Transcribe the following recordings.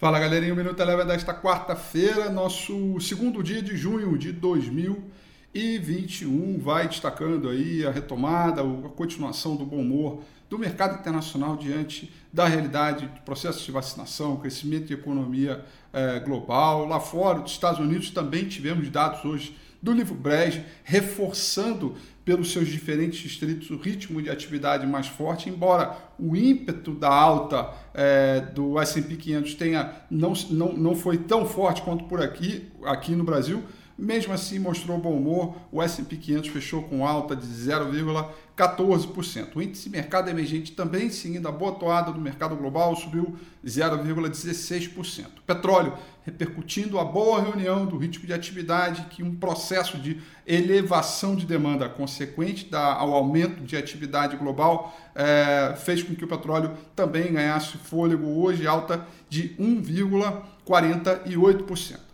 Fala galerinha, o Minuto Eleva desta quarta-feira, nosso segundo dia de junho de 2021, vai destacando aí a retomada, a continuação do bom humor do mercado internacional diante da realidade do processo de vacinação, crescimento de economia eh, global. Lá fora, dos Estados Unidos, também tivemos dados hoje do livro Brecht, reforçando pelos seus diferentes distritos o ritmo de atividade mais forte, embora o ímpeto da alta é, do S&P 500 tenha, não, não, não foi tão forte quanto por aqui, aqui no Brasil, mesmo assim mostrou bom humor, o S&P 500 fechou com alta de 0,14%. O índice mercado emergente também seguindo a boa toada do mercado global subiu 0,16%. Petróleo repercutindo a boa reunião do ritmo de atividade que um processo de elevação de demanda consequente da, ao aumento de atividade global é, fez com que o petróleo também ganhasse fôlego hoje alta de 1,48%.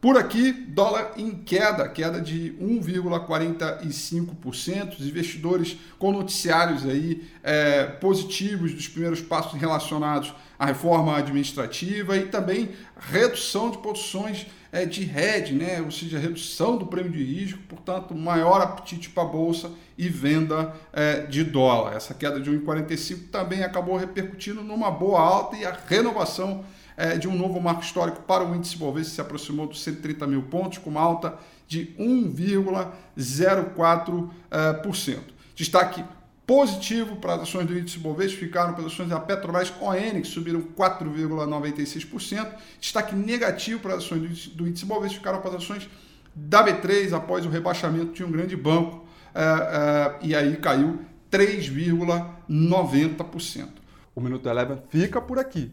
Por aqui, dólar em queda, queda de 1,45%. Os investidores com noticiários aí é, positivos dos primeiros passos relacionados à reforma administrativa e também redução de posições é, de hedge, né? ou seja, redução do prêmio de risco, portanto, maior apetite para a bolsa e venda é, de dólar. Essa queda de 1,45 também acabou repercutindo numa boa alta e a renovação é, de um novo marco histórico para o índice Bovespa se aproximou dos 130 mil pontos, com uma alta de 1,04%. É, Destaque positivo para as ações do índice Bovespa ficaram para as ações da Petrobras ON, que subiram 4,96%. Destaque negativo para as ações do índice Bovespa ficaram para as ações da B3 após o rebaixamento de um grande banco é, é, e aí caiu 3,90%. O Minuto Eleven fica por aqui.